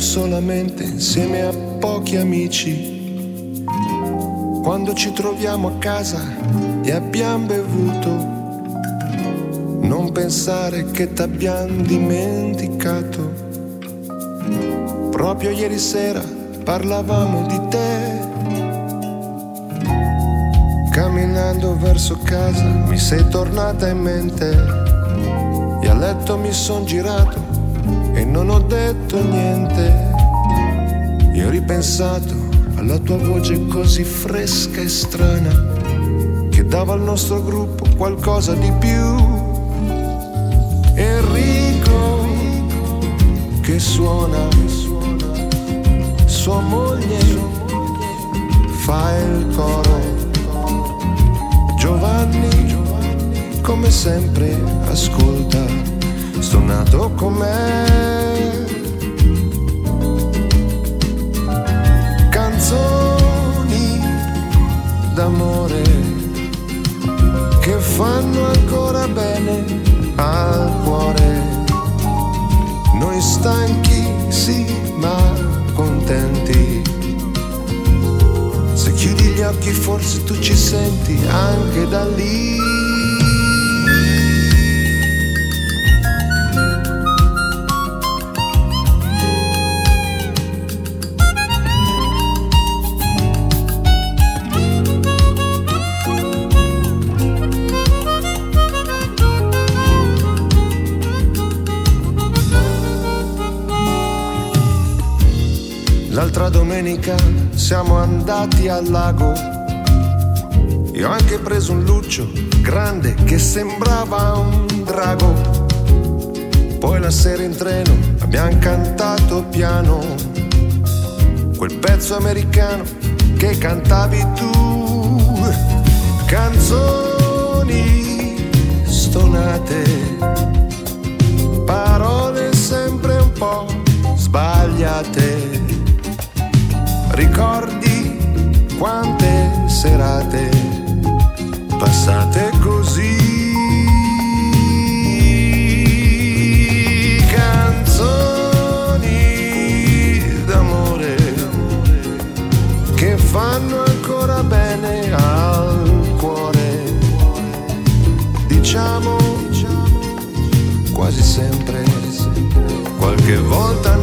solamente insieme a pochi amici. Quando ci troviamo a casa e abbiamo bevuto, non pensare che t'abbiamo dimenticato. Proprio ieri sera parlavamo di te. Camminando verso casa mi sei tornata in mente e a letto mi son girato e non ho detto niente. E ho ripensato alla tua voce così fresca e strana che dava al nostro gruppo qualcosa di più. Enrico che suona, sua moglie fa il coro. Giovanni come sempre ascolta, stonato com'è. Canzoni d'amore che fanno ancora bene al cuore. Noi stanchi, sì, ma contenti. Se chiudi gli occhi forse tu ci senti anche da lì. Domenica siamo andati al lago e ho anche preso un luccio grande che sembrava un drago. Poi la sera in treno abbiamo cantato piano quel pezzo americano che cantavi tu. Canzoni stonate, parole sempre un po' sbagliate. Ricordi quante serate passate così. Canzoni d'amore che fanno ancora bene al cuore. Diciamo quasi sempre, qualche volta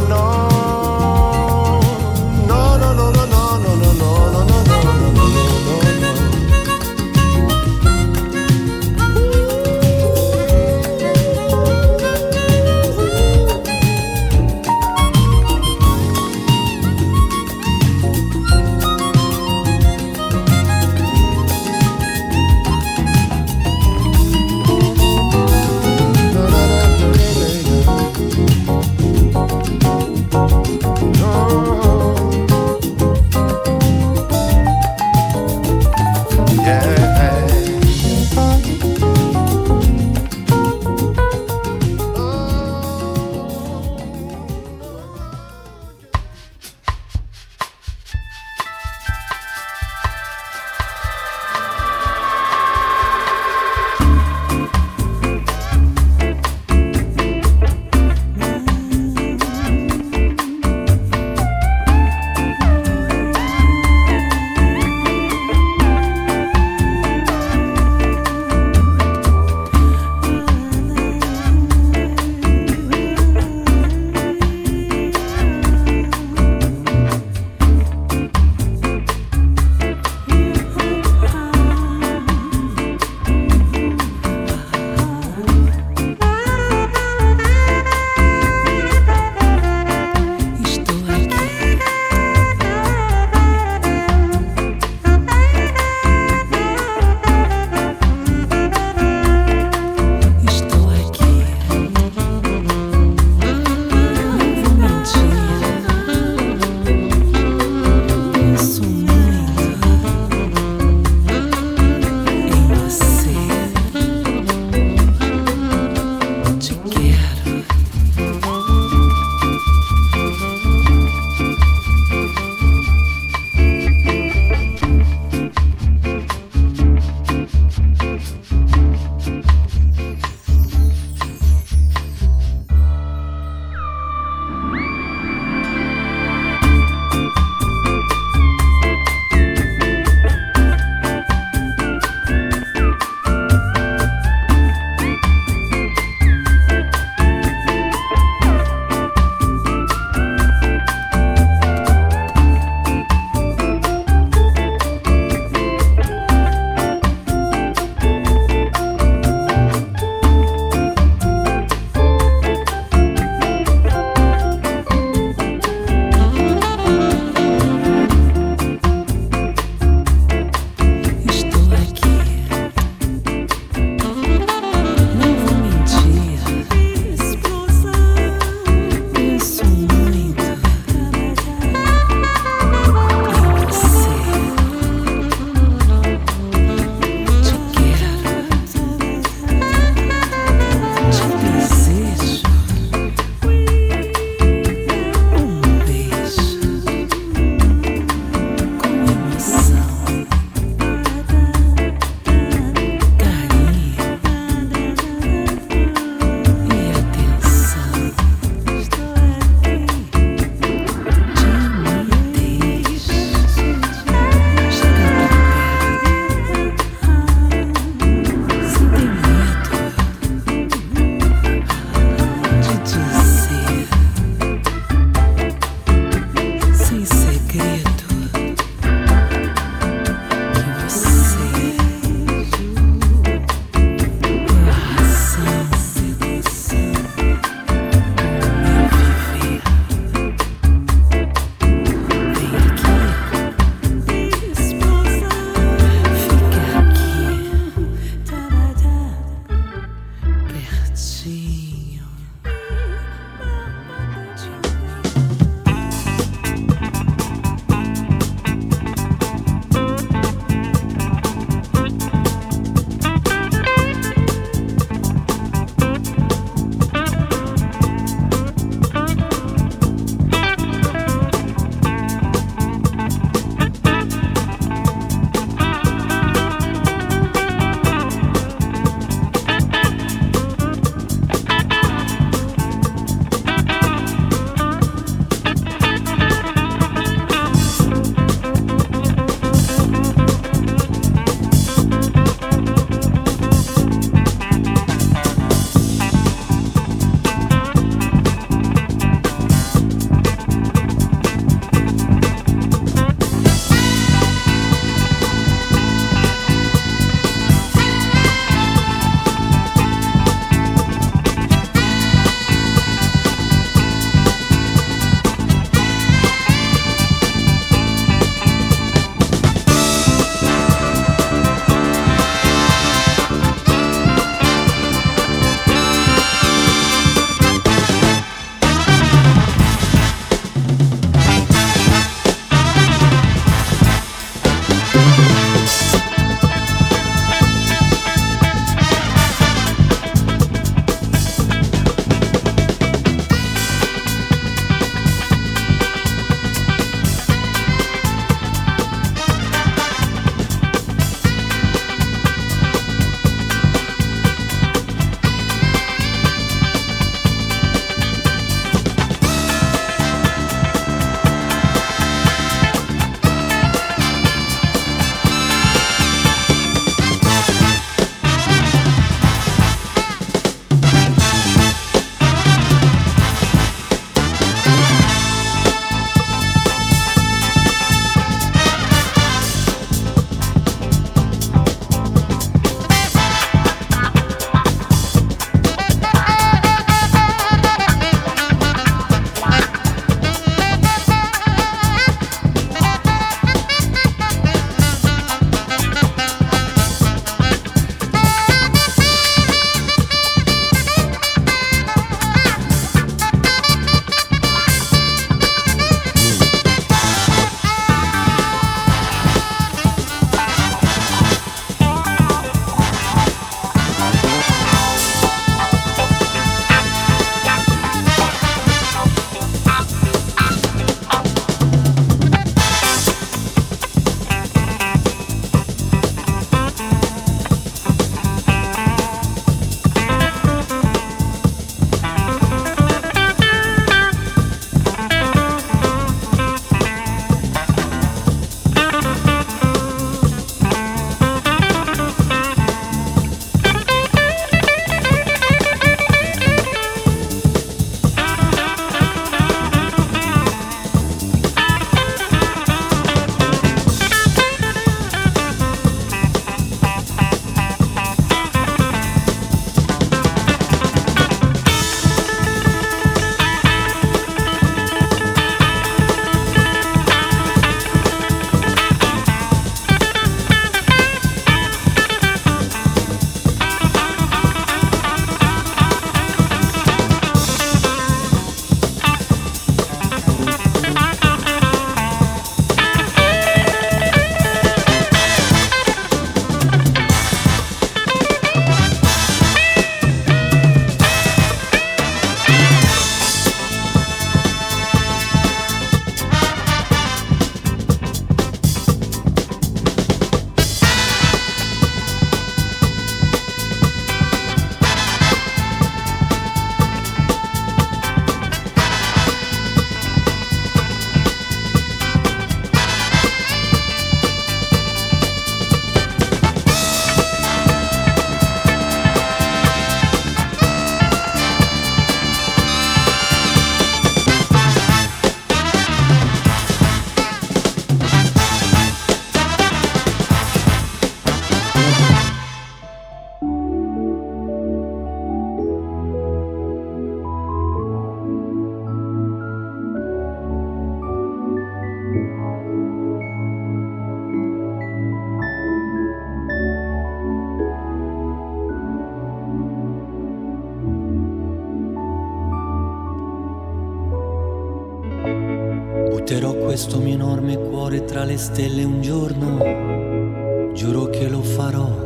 cuore tra le stelle un giorno, giuro che lo farò.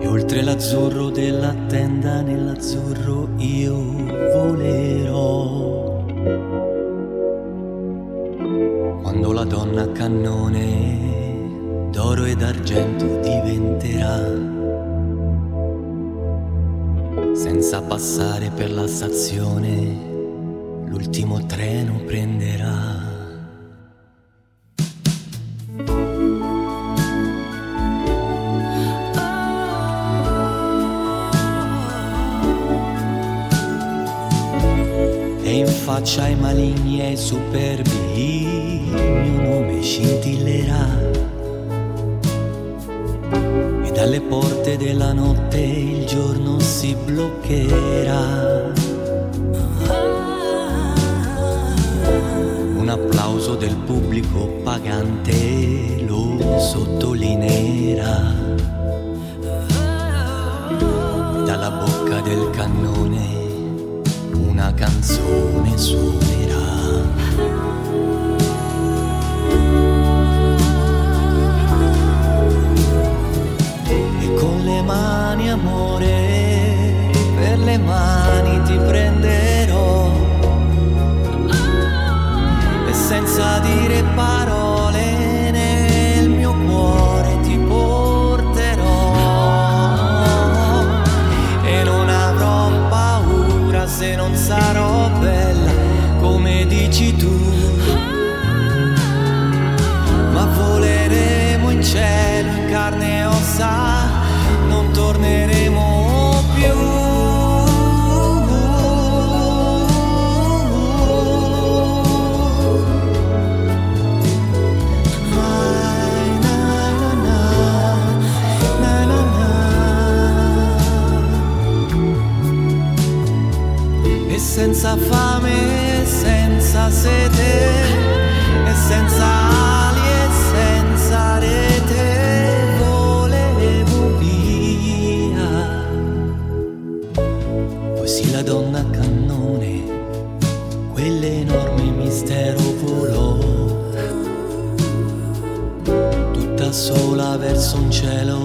E oltre l'azzurro della tenda, nell'azzurro io volerò. Quando la donna cannone d'oro ed argento diventerà senza passare per la stazione, l'ultimo treno prenderà. Faccia ai maligni e ai superbi il mio nome scintillerà dalle porte della notte il giorno si bloccherà. Un applauso del pubblico pagante lo sottolineerà. Dalla bocca del cannone una canzone suonerà. mani amore, per le mani ti prenderò e senza dire parole cielo in carne e ossa torneremo più. Senza fame, senza sete e senza cielo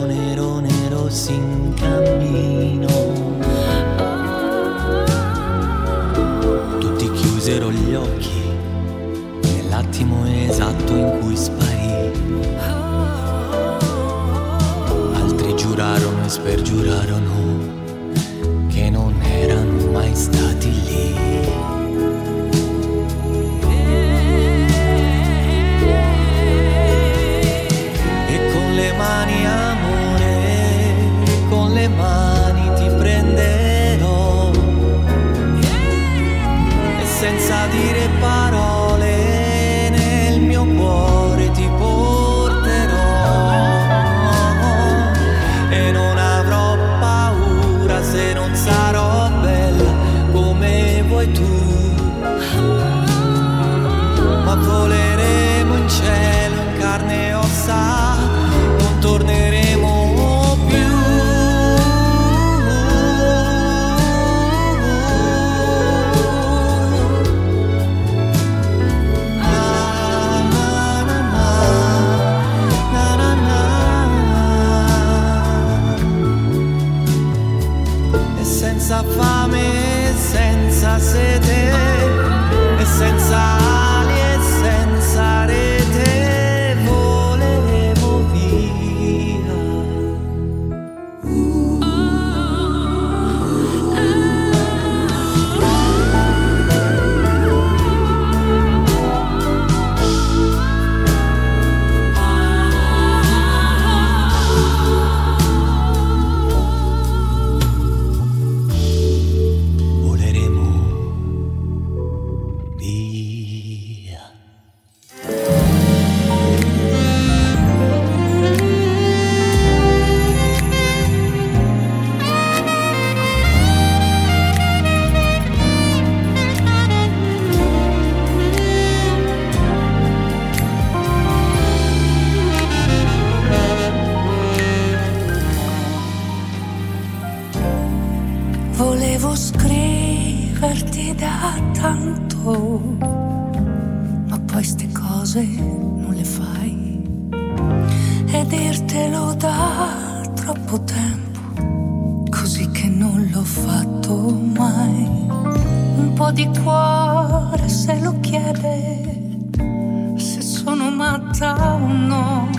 se sono matta o no.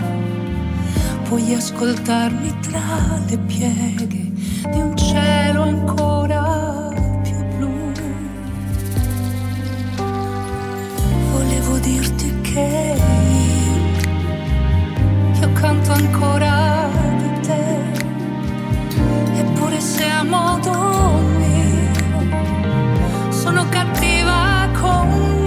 Puoi ascoltarmi tra le pieghe di un cielo ancora dirti che io canto ancora di te, eppure se a modo mio sono cattiva con me.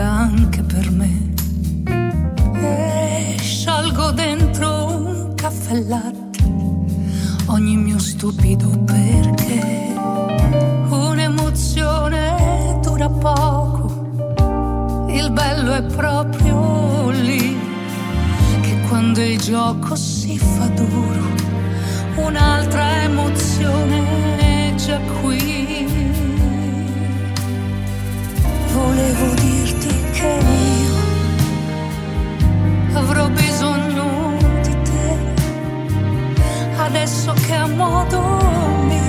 Lunga anche per me. E sciolgo dentro caffè latte, ogni mio stupido perché. Un'emozione dura poco, il bello è proprio lì, che quando il gioco si fa duro, un'altra emozione è già qui. Volevo avrò bisogno adesso che a modo mio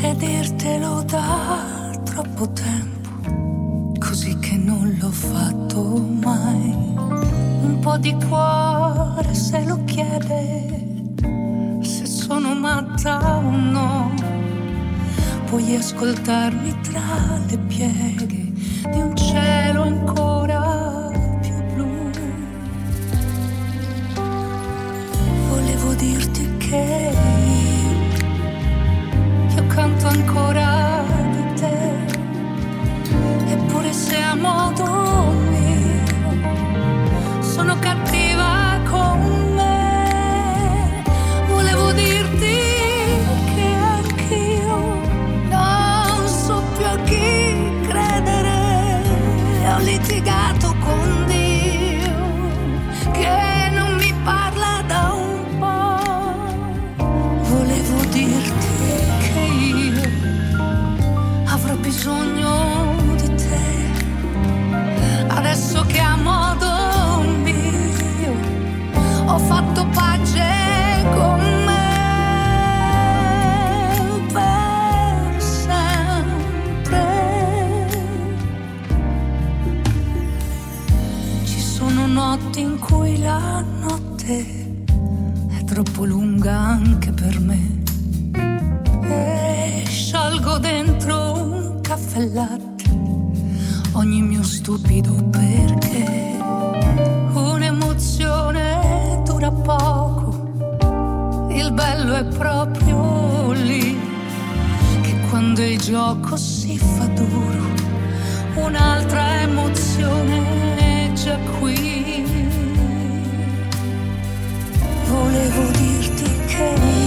e dirtelo da troppo tempo, così che non l'ho fatto mai. Un po' di cuore se lo chiede, se sono matta o no. Puoi ascoltarmi tra le pieghe di un cielo ancora più blu. Volevo dirti che ancora di te, eppure se a modo lunga anche per me. E sciolgo dentro un caffè latte ogni mio stupido perché. Un'emozione dura poco, il bello è proprio lì, che quando il gioco si fa duro, un'altra emozione è già qui. volevo dire okay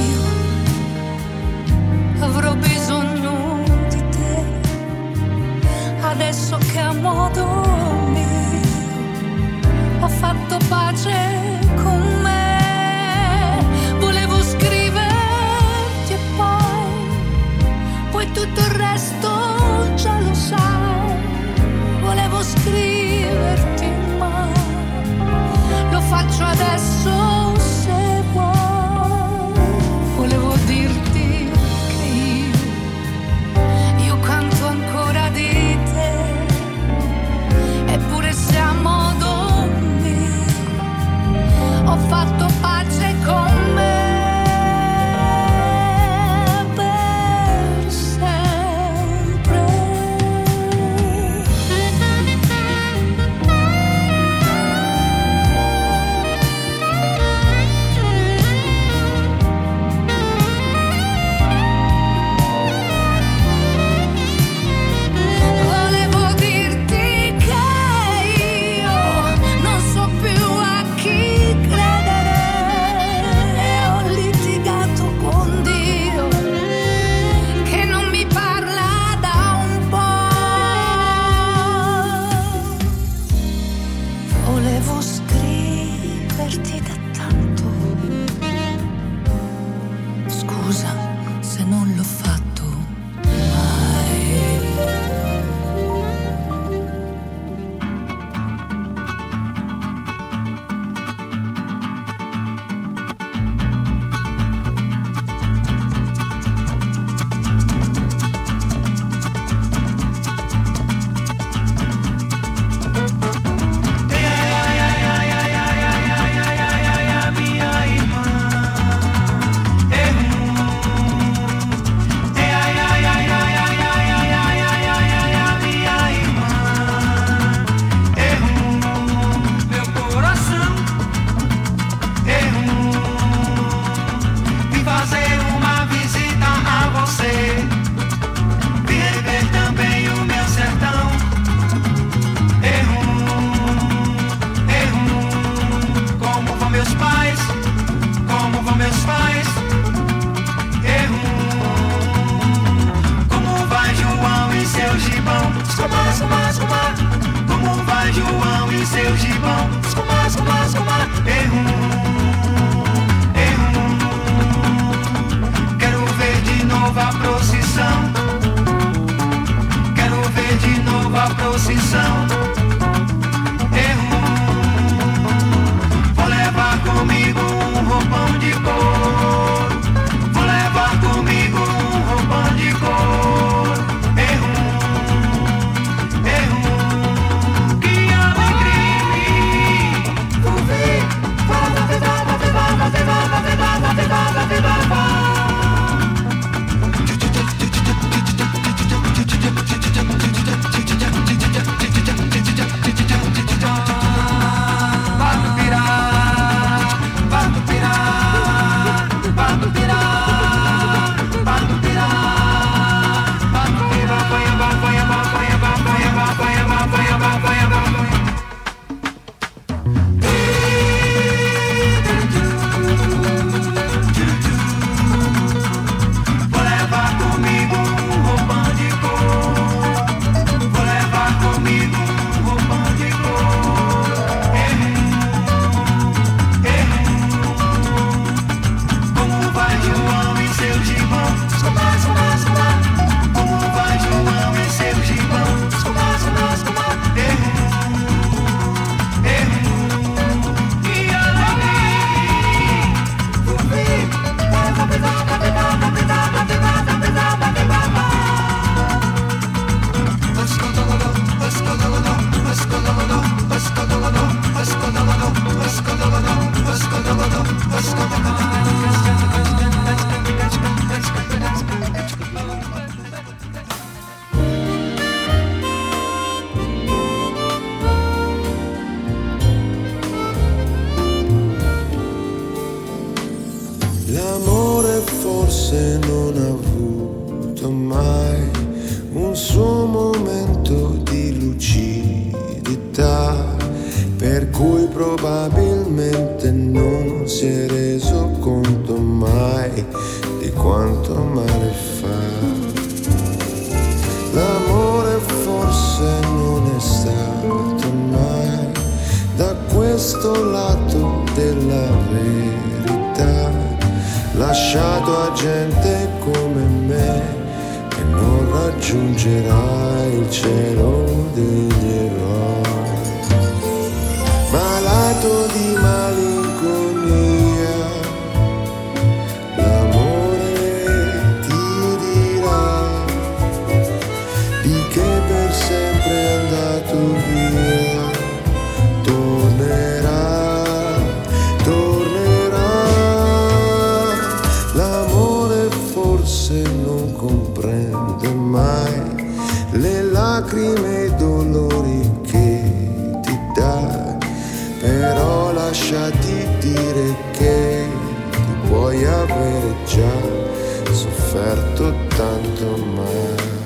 però lasciati dire che ti puoi avere già sofferto tanto ma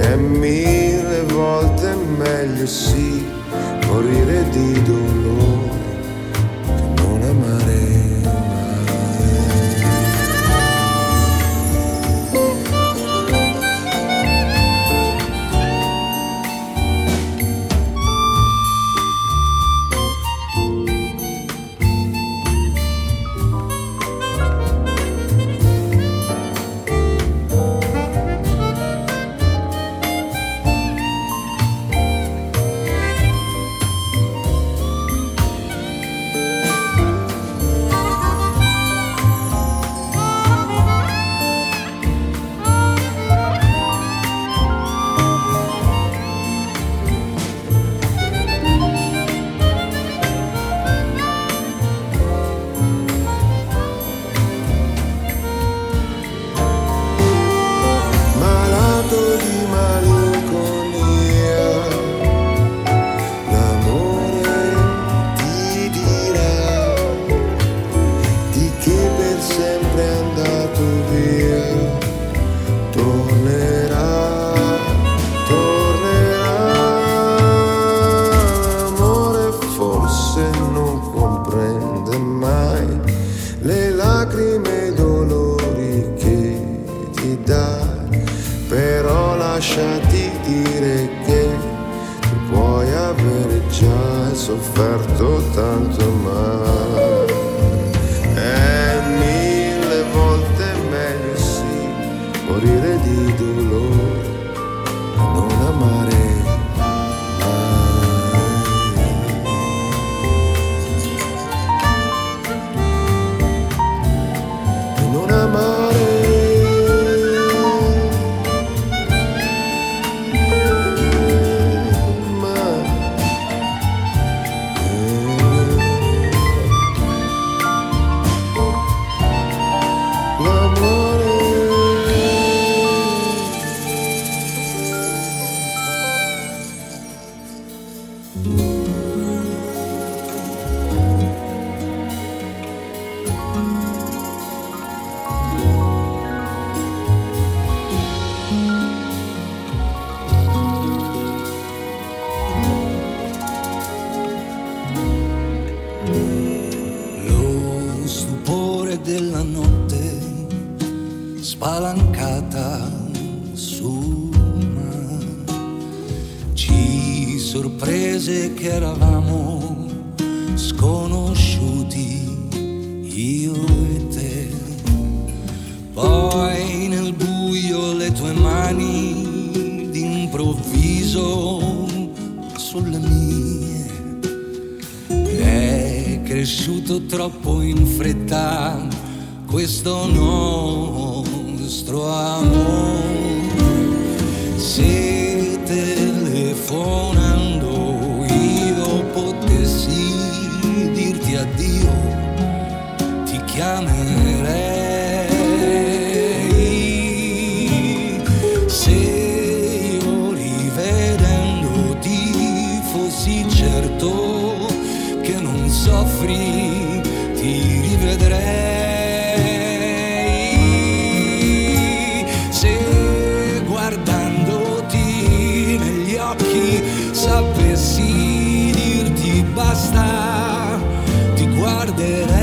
è mille volte meglio sì morire di dolore. occhi sapessi dirti basta, ti guarderei